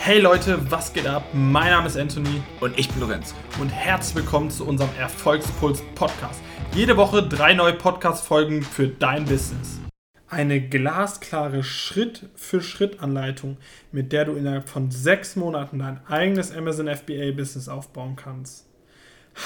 Hey Leute, was geht ab? Mein Name ist Anthony Und ich bin Lorenz. und herzlich willkommen zu unserem Erfolgspuls Podcast. Jede Woche drei neue Podcast-Folgen für dein Business. Eine glasklare Schritt-für-Schritt-Anleitung, mit der du innerhalb von sechs Monaten dein eigenes Amazon FBA-Business aufbauen kannst.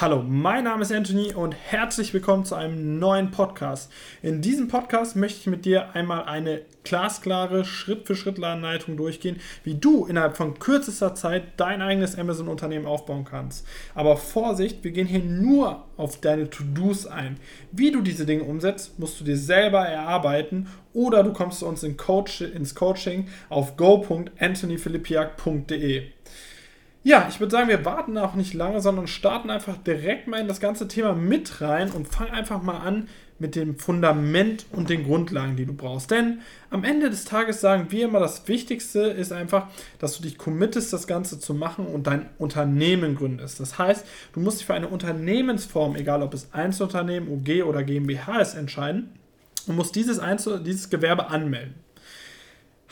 Hallo, mein Name ist Anthony und herzlich willkommen zu einem neuen Podcast. In diesem Podcast möchte ich mit dir einmal eine glasklare Schritt-für-Schritt-Anleitung durchgehen, wie du innerhalb von kürzester Zeit dein eigenes Amazon-Unternehmen aufbauen kannst. Aber Vorsicht, wir gehen hier nur auf deine To-Dos ein. Wie du diese Dinge umsetzt, musst du dir selber erarbeiten oder du kommst zu uns in Coach, ins Coaching auf go.anthonyphilippiak.de. Ja, ich würde sagen, wir warten auch nicht lange, sondern starten einfach direkt mal in das ganze Thema mit rein und fangen einfach mal an mit dem Fundament und den Grundlagen, die du brauchst. Denn am Ende des Tages sagen wir immer, das Wichtigste ist einfach, dass du dich committest, das Ganze zu machen und dein Unternehmen gründest. Das heißt, du musst dich für eine Unternehmensform, egal ob es Einzelunternehmen, UG oder GmbH ist, entscheiden und musst dieses, Einzel dieses Gewerbe anmelden.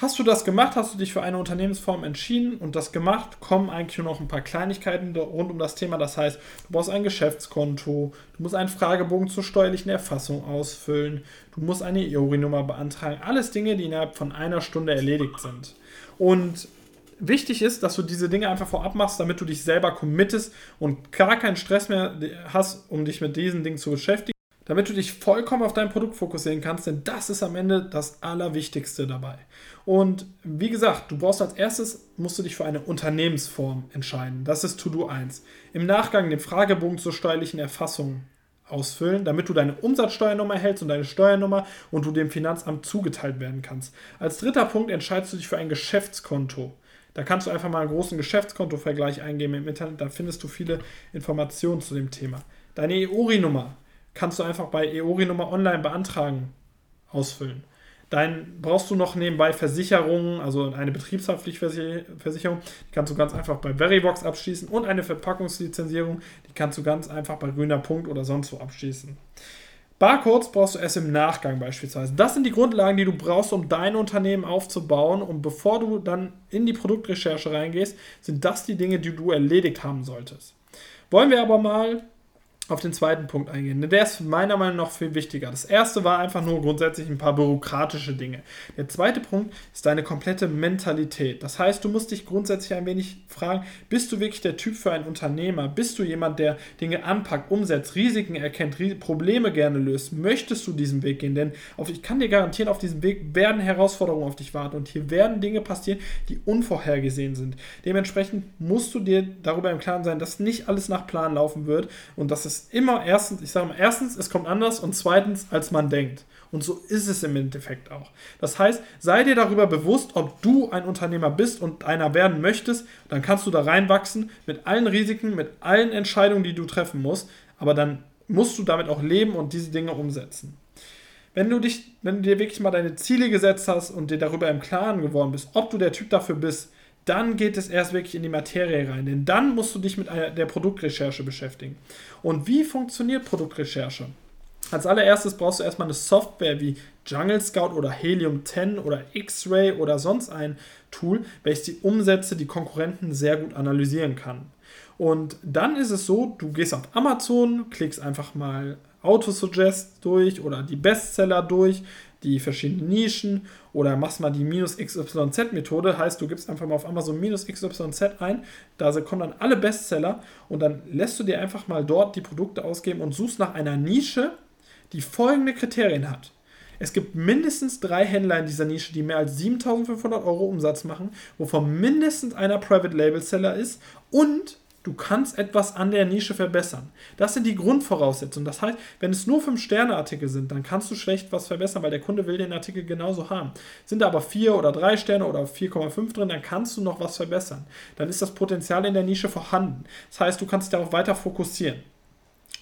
Hast du das gemacht, hast du dich für eine Unternehmensform entschieden und das gemacht, kommen eigentlich nur noch ein paar Kleinigkeiten rund um das Thema. Das heißt, du brauchst ein Geschäftskonto, du musst einen Fragebogen zur steuerlichen Erfassung ausfüllen, du musst eine EORI-Nummer beantragen. Alles Dinge, die innerhalb von einer Stunde erledigt sind. Und wichtig ist, dass du diese Dinge einfach vorab machst, damit du dich selber committest und gar keinen Stress mehr hast, um dich mit diesen Dingen zu beschäftigen damit du dich vollkommen auf dein Produkt fokussieren kannst, denn das ist am Ende das Allerwichtigste dabei. Und wie gesagt, du brauchst als erstes, musst du dich für eine Unternehmensform entscheiden. Das ist To-Do 1. Im Nachgang den Fragebogen zur steuerlichen Erfassung ausfüllen, damit du deine Umsatzsteuernummer erhältst und deine Steuernummer und du dem Finanzamt zugeteilt werden kannst. Als dritter Punkt entscheidest du dich für ein Geschäftskonto. Da kannst du einfach mal einen großen Geschäftskontovergleich eingeben im Internet, da findest du viele Informationen zu dem Thema. Deine EORI-Nummer kannst du einfach bei EORI-Nummer online beantragen, ausfüllen. Dann brauchst du noch nebenbei Versicherungen, also eine Betriebshaftpflichtversicherung, die kannst du ganz einfach bei Veribox abschließen und eine Verpackungslizenzierung, die kannst du ganz einfach bei Grüner Punkt oder sonst wo abschließen. Barcodes brauchst du erst im Nachgang beispielsweise. Das sind die Grundlagen, die du brauchst, um dein Unternehmen aufzubauen. Und bevor du dann in die Produktrecherche reingehst, sind das die Dinge, die du erledigt haben solltest. Wollen wir aber mal auf den zweiten Punkt eingehen. Der ist meiner Meinung nach viel wichtiger. Das erste war einfach nur grundsätzlich ein paar bürokratische Dinge. Der zweite Punkt ist deine komplette Mentalität. Das heißt, du musst dich grundsätzlich ein wenig fragen, bist du wirklich der Typ für einen Unternehmer? Bist du jemand, der Dinge anpackt, umsetzt, Risiken erkennt, Probleme gerne löst? Möchtest du diesen Weg gehen? Denn auf, ich kann dir garantieren, auf diesem Weg werden Herausforderungen auf dich warten und hier werden Dinge passieren, die unvorhergesehen sind. Dementsprechend musst du dir darüber im Klaren sein, dass nicht alles nach Plan laufen wird und dass es immer erstens, ich sage mal, erstens, es kommt anders und zweitens, als man denkt. Und so ist es im Endeffekt auch. Das heißt, sei dir darüber bewusst, ob du ein Unternehmer bist und einer werden möchtest, dann kannst du da reinwachsen mit allen Risiken, mit allen Entscheidungen, die du treffen musst. Aber dann musst du damit auch leben und diese Dinge umsetzen. Wenn du dich, wenn du dir wirklich mal deine Ziele gesetzt hast und dir darüber im Klaren geworden bist, ob du der Typ dafür bist, dann geht es erst wirklich in die Materie rein. Denn dann musst du dich mit der Produktrecherche beschäftigen. Und wie funktioniert Produktrecherche? Als allererstes brauchst du erstmal eine Software wie Jungle Scout oder Helium 10 oder X-Ray oder sonst ein Tool, welches die Umsätze, die Konkurrenten sehr gut analysieren kann. Und dann ist es so, du gehst auf Amazon, klickst einfach mal Autosuggest durch oder die Bestseller durch, die verschiedenen Nischen oder machst mal die minus XYZ Methode, heißt du gibst einfach mal auf Amazon minus XYZ ein, da kommen dann alle Bestseller und dann lässt du dir einfach mal dort die Produkte ausgeben und suchst nach einer Nische, die folgende Kriterien hat. Es gibt mindestens drei Händler in dieser Nische, die mehr als 7500 Euro Umsatz machen, wovon mindestens einer Private Label Seller ist und Du kannst etwas an der Nische verbessern. Das sind die Grundvoraussetzungen. Das heißt, wenn es nur 5-Sterne-Artikel sind, dann kannst du schlecht was verbessern, weil der Kunde will den Artikel genauso haben. Sind da aber 4 oder 3 Sterne oder 4,5 drin, dann kannst du noch was verbessern. Dann ist das Potenzial in der Nische vorhanden. Das heißt, du kannst darauf weiter fokussieren.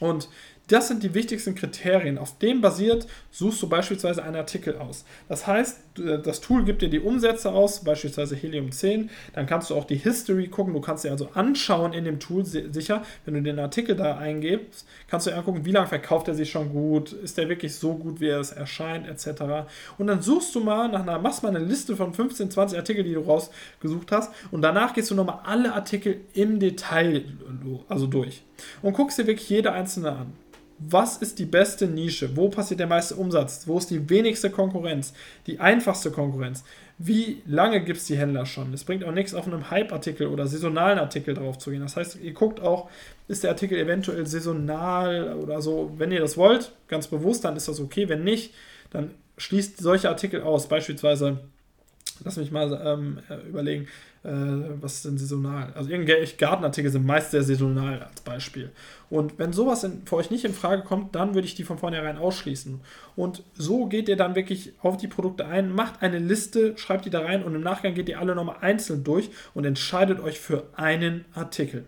Und das sind die wichtigsten Kriterien. Auf dem basiert suchst du beispielsweise einen Artikel aus. Das heißt, das Tool gibt dir die Umsätze aus, beispielsweise Helium 10. Dann kannst du auch die History gucken. Du kannst dir also anschauen in dem Tool sicher, wenn du den Artikel da eingibst, kannst du dir angucken, wie lange verkauft er sich schon gut, ist der wirklich so gut, wie er es erscheint, etc. Und dann suchst du mal nach einer, machst mal eine Liste von 15, 20 Artikeln, die du rausgesucht hast. Und danach gehst du nochmal alle Artikel im Detail also durch und guckst dir wirklich jede einzelne an was ist die beste Nische? Wo passiert der meiste Umsatz? Wo ist die wenigste Konkurrenz? Die einfachste Konkurrenz? Wie lange gibt es die Händler schon? Es bringt auch nichts, auf einem Hype-Artikel oder saisonalen Artikel drauf zu gehen. Das heißt, ihr guckt auch, ist der Artikel eventuell saisonal oder so. Wenn ihr das wollt, ganz bewusst, dann ist das okay. Wenn nicht, dann schließt solche Artikel aus. Beispielsweise, lass mich mal ähm, überlegen, äh, was ist denn saisonal? Also irgendwelche Gartenartikel sind meist sehr saisonal als Beispiel. Und wenn sowas in, für euch nicht in Frage kommt, dann würde ich die von vornherein ausschließen. Und so geht ihr dann wirklich auf die Produkte ein, macht eine Liste, schreibt die da rein und im Nachgang geht ihr alle nochmal einzeln durch und entscheidet euch für einen Artikel.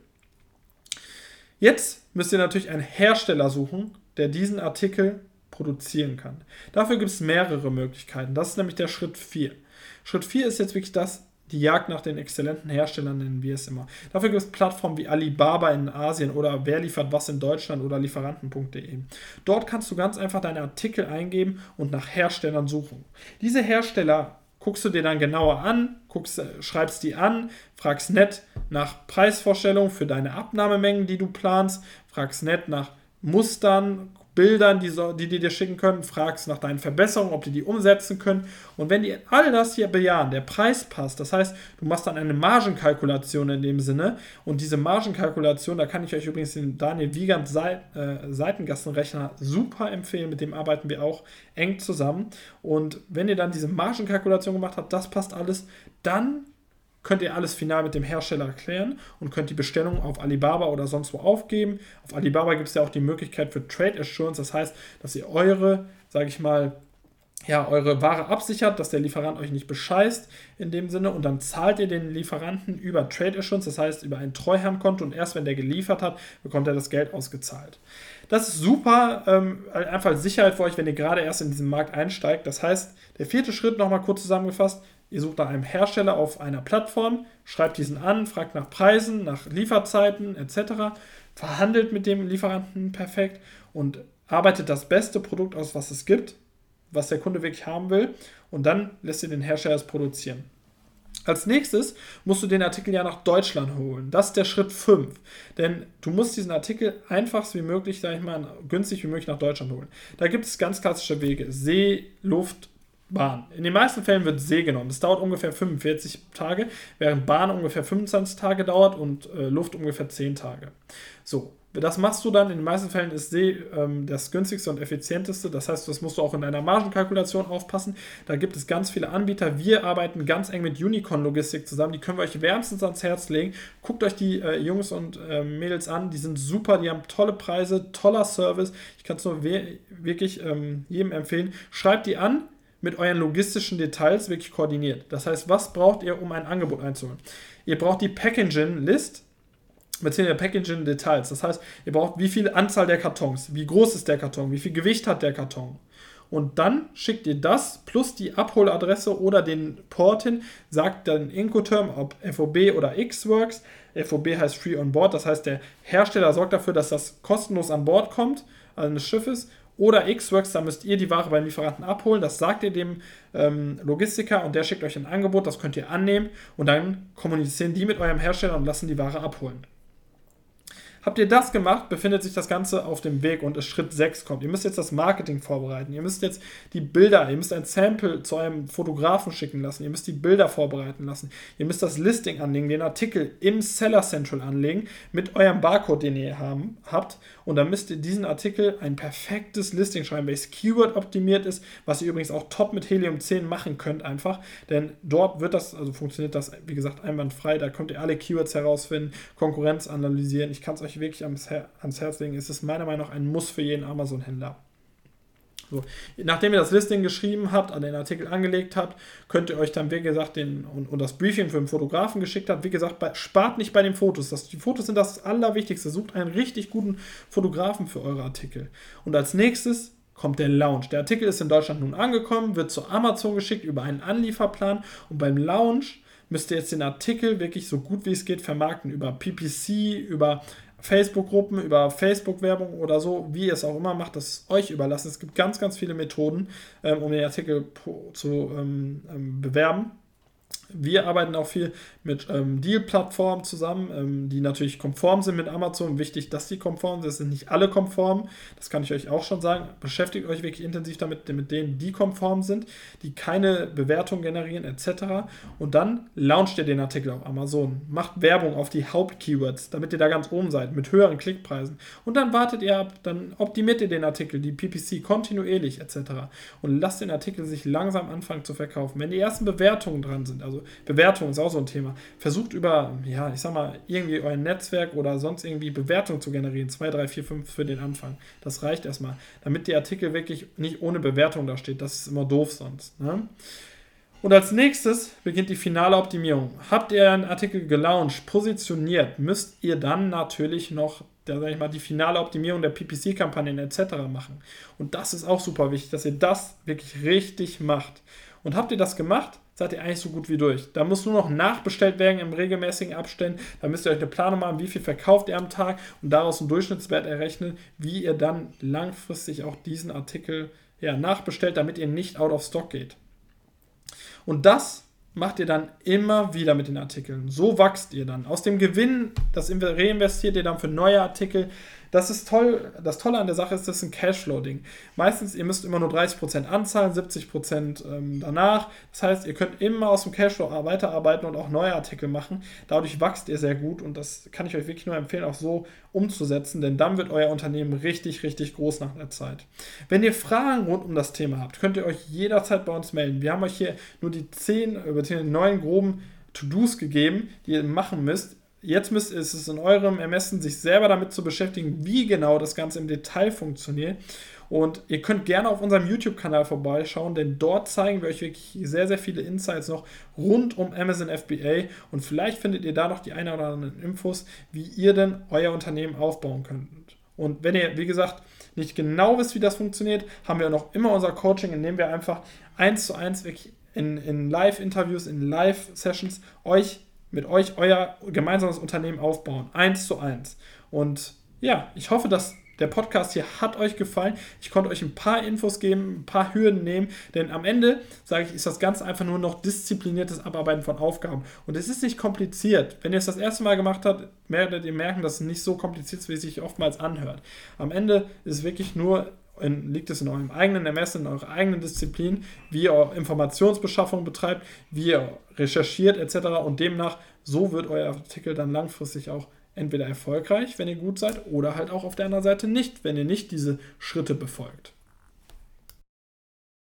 Jetzt müsst ihr natürlich einen Hersteller suchen, der diesen Artikel produzieren kann. Dafür gibt es mehrere Möglichkeiten. Das ist nämlich der Schritt 4. Schritt 4 ist jetzt wirklich das, die Jagd nach den exzellenten Herstellern nennen wir es immer. Dafür gibt es Plattformen wie Alibaba in Asien oder Wer liefert was in Deutschland oder Lieferanten.de. Dort kannst du ganz einfach deine Artikel eingeben und nach Herstellern suchen. Diese Hersteller guckst du dir dann genauer an, guckst, äh, schreibst die an, fragst nett nach Preisvorstellungen für deine Abnahmemengen, die du planst, fragst nett nach Mustern, Bildern, die, so, die die dir schicken können, fragst nach deinen Verbesserungen, ob die die umsetzen können. Und wenn die all das hier bejahen, der Preis passt, das heißt, du machst dann eine Margenkalkulation in dem Sinne. Und diese Margenkalkulation, da kann ich euch übrigens den Daniel Wiegand Seit, äh, Seitengassenrechner super empfehlen. Mit dem arbeiten wir auch eng zusammen. Und wenn ihr dann diese Margenkalkulation gemacht habt, das passt alles, dann könnt ihr alles final mit dem Hersteller erklären und könnt die Bestellung auf Alibaba oder sonst wo aufgeben. Auf Alibaba gibt es ja auch die Möglichkeit für Trade Assurance, das heißt, dass ihr eure, sage ich mal, ja, eure Ware absichert, dass der Lieferant euch nicht bescheißt in dem Sinne und dann zahlt ihr den Lieferanten über Trade Assurance, das heißt über ein Treuhandkonto und erst wenn der geliefert hat, bekommt er das Geld ausgezahlt. Das ist super, ähm, einfach Sicherheit für euch, wenn ihr gerade erst in diesen Markt einsteigt. Das heißt, der vierte Schritt nochmal kurz zusammengefasst, Ihr sucht nach einem Hersteller auf einer Plattform, schreibt diesen an, fragt nach Preisen, nach Lieferzeiten etc., verhandelt mit dem Lieferanten perfekt und arbeitet das beste Produkt aus, was es gibt, was der Kunde wirklich haben will, und dann lässt ihr den Hersteller es produzieren. Als nächstes musst du den Artikel ja nach Deutschland holen. Das ist der Schritt 5. Denn du musst diesen Artikel einfachst wie möglich, sag ich mal, günstig wie möglich nach Deutschland holen. Da gibt es ganz klassische Wege. See, Luft, Bahn. In den meisten Fällen wird See genommen. Das dauert ungefähr 45 Tage, während Bahn ungefähr 25 Tage dauert und äh, Luft ungefähr 10 Tage. So, das machst du dann. In den meisten Fällen ist See ähm, das günstigste und effizienteste. Das heißt, das musst du auch in deiner Margenkalkulation aufpassen. Da gibt es ganz viele Anbieter. Wir arbeiten ganz eng mit Unicorn Logistik zusammen. Die können wir euch wärmstens ans Herz legen. Guckt euch die äh, Jungs und äh, Mädels an. Die sind super. Die haben tolle Preise, toller Service. Ich kann es nur wirklich ähm, jedem empfehlen. Schreibt die an mit euren logistischen Details wirklich koordiniert. Das heißt, was braucht ihr, um ein Angebot einzuholen? Ihr braucht die Packaging-List beziehungsweise Packaging-Details. Das heißt, ihr braucht wie viel Anzahl der Kartons, wie groß ist der Karton, wie viel Gewicht hat der Karton. Und dann schickt ihr das plus die Abholadresse oder den Port hin, sagt dann Incoterm, ob FOB oder Xworks. FOB heißt Free on Board, das heißt, der Hersteller sorgt dafür, dass das kostenlos an Bord kommt, des Schiffes. Oder Xworks, da müsst ihr die Ware beim Lieferanten abholen. Das sagt ihr dem ähm, Logistiker und der schickt euch ein Angebot, das könnt ihr annehmen und dann kommunizieren die mit eurem Hersteller und lassen die Ware abholen. Habt ihr das gemacht, befindet sich das Ganze auf dem Weg und es Schritt 6 kommt. Ihr müsst jetzt das Marketing vorbereiten. Ihr müsst jetzt die Bilder, ihr müsst ein Sample zu eurem Fotografen schicken lassen. Ihr müsst die Bilder vorbereiten lassen. Ihr müsst das Listing anlegen, den Artikel im Seller Central anlegen mit eurem Barcode, den ihr haben, habt. Und dann müsst ihr diesen Artikel ein perfektes Listing schreiben, welches Keyword optimiert ist, was ihr übrigens auch top mit Helium 10 machen könnt einfach. Denn dort wird das, also funktioniert das, wie gesagt, einwandfrei. Da könnt ihr alle Keywords herausfinden, Konkurrenz analysieren. Ich kann es euch euch wirklich ans, Her ans Herz legen, ist es meiner Meinung nach ein Muss für jeden Amazon-Händler. So. Nachdem ihr das Listing geschrieben habt, an den Artikel angelegt habt, könnt ihr euch dann, wie gesagt, den, und, und das Briefing für den Fotografen geschickt habt. Wie gesagt, bei, spart nicht bei den Fotos. Das, die Fotos sind das Allerwichtigste. Sucht einen richtig guten Fotografen für eure Artikel. Und als nächstes kommt der Launch. Der Artikel ist in Deutschland nun angekommen, wird zu Amazon geschickt über einen Anlieferplan und beim Launch müsst ihr jetzt den Artikel wirklich so gut wie es geht vermarkten über PPC, über Facebook-Gruppen, über Facebook-Werbung oder so, wie ihr es auch immer macht, das ist euch überlassen. Es gibt ganz, ganz viele Methoden, ähm, um den Artikel zu ähm, ähm, bewerben. Wir arbeiten auch viel mit ähm, Deal-Plattformen zusammen, ähm, die natürlich konform sind mit Amazon. Wichtig, dass die konform sind. Es sind nicht alle konform. Das kann ich euch auch schon sagen. Beschäftigt euch wirklich intensiv damit, mit denen, die konform sind, die keine Bewertung generieren, etc. Und dann launcht ihr den Artikel auf Amazon. Macht Werbung auf die Haupt-Keywords, damit ihr da ganz oben seid, mit höheren Klickpreisen. Und dann wartet ihr ab, dann optimiert ihr den Artikel, die PPC kontinuierlich, etc. Und lasst den Artikel sich langsam anfangen zu verkaufen. Wenn die ersten Bewertungen dran sind, also Bewertung ist auch so ein Thema. Versucht über, ja, ich sag mal, irgendwie euer Netzwerk oder sonst irgendwie Bewertung zu generieren. 2, 3, 4, 5 für den Anfang. Das reicht erstmal. Damit der Artikel wirklich nicht ohne Bewertung da steht. Das ist immer doof sonst. Ne? Und als nächstes beginnt die finale Optimierung. Habt ihr einen Artikel gelauncht, positioniert, müsst ihr dann natürlich noch da sage ich mal, die finale Optimierung der PPC-Kampagnen etc. machen. Und das ist auch super wichtig, dass ihr das wirklich richtig macht. Und habt ihr das gemacht, seid ihr eigentlich so gut wie durch. Da muss nur noch nachbestellt werden im regelmäßigen Abständen. Da müsst ihr euch eine Planung machen, wie viel verkauft ihr am Tag und daraus einen Durchschnittswert errechnen, wie ihr dann langfristig auch diesen Artikel ja, nachbestellt, damit ihr nicht out of stock geht. Und das macht ihr dann immer wieder mit den Artikeln. So wächst ihr dann. Aus dem Gewinn, das reinvestiert ihr dann für neue Artikel. Das ist toll. Das Tolle an der Sache ist, das ist ein Cashflow-Ding. Meistens, ihr müsst immer nur 30% anzahlen, 70% ähm, danach. Das heißt, ihr könnt immer aus dem Cashflow weiterarbeiten und auch neue Artikel machen. Dadurch wächst ihr sehr gut und das kann ich euch wirklich nur empfehlen, auch so umzusetzen, denn dann wird euer Unternehmen richtig, richtig groß nach der Zeit. Wenn ihr Fragen rund um das Thema habt, könnt ihr euch jederzeit bei uns melden. Wir haben euch hier nur die 10, über die neun groben To-Dos gegeben, die ihr machen müsst. Jetzt müsst, ist es in eurem Ermessen, sich selber damit zu beschäftigen, wie genau das Ganze im Detail funktioniert. Und ihr könnt gerne auf unserem YouTube-Kanal vorbeischauen, denn dort zeigen wir euch wirklich sehr, sehr viele Insights noch rund um Amazon FBA. Und vielleicht findet ihr da noch die ein oder anderen Infos, wie ihr denn euer Unternehmen aufbauen könnt. Und wenn ihr, wie gesagt, nicht genau wisst, wie das funktioniert, haben wir noch immer unser Coaching, in dem wir einfach eins zu eins wirklich in, in Live-Interviews, in Live-Sessions euch mit euch euer gemeinsames Unternehmen aufbauen. Eins zu eins. Und ja, ich hoffe, dass der Podcast hier hat euch gefallen. Ich konnte euch ein paar Infos geben, ein paar Hürden nehmen, denn am Ende, sage ich, ist das Ganze einfach nur noch diszipliniertes Abarbeiten von Aufgaben. Und es ist nicht kompliziert. Wenn ihr es das erste Mal gemacht habt, werdet ihr merken, dass es nicht so kompliziert ist, wie es sich oftmals anhört. Am Ende ist es wirklich nur in, liegt es in eurem eigenen Ermessen, in eurer eigenen Disziplin, wie ihr Informationsbeschaffung betreibt, wie ihr recherchiert etc. Und demnach, so wird euer Artikel dann langfristig auch entweder erfolgreich, wenn ihr gut seid, oder halt auch auf der anderen Seite nicht, wenn ihr nicht diese Schritte befolgt.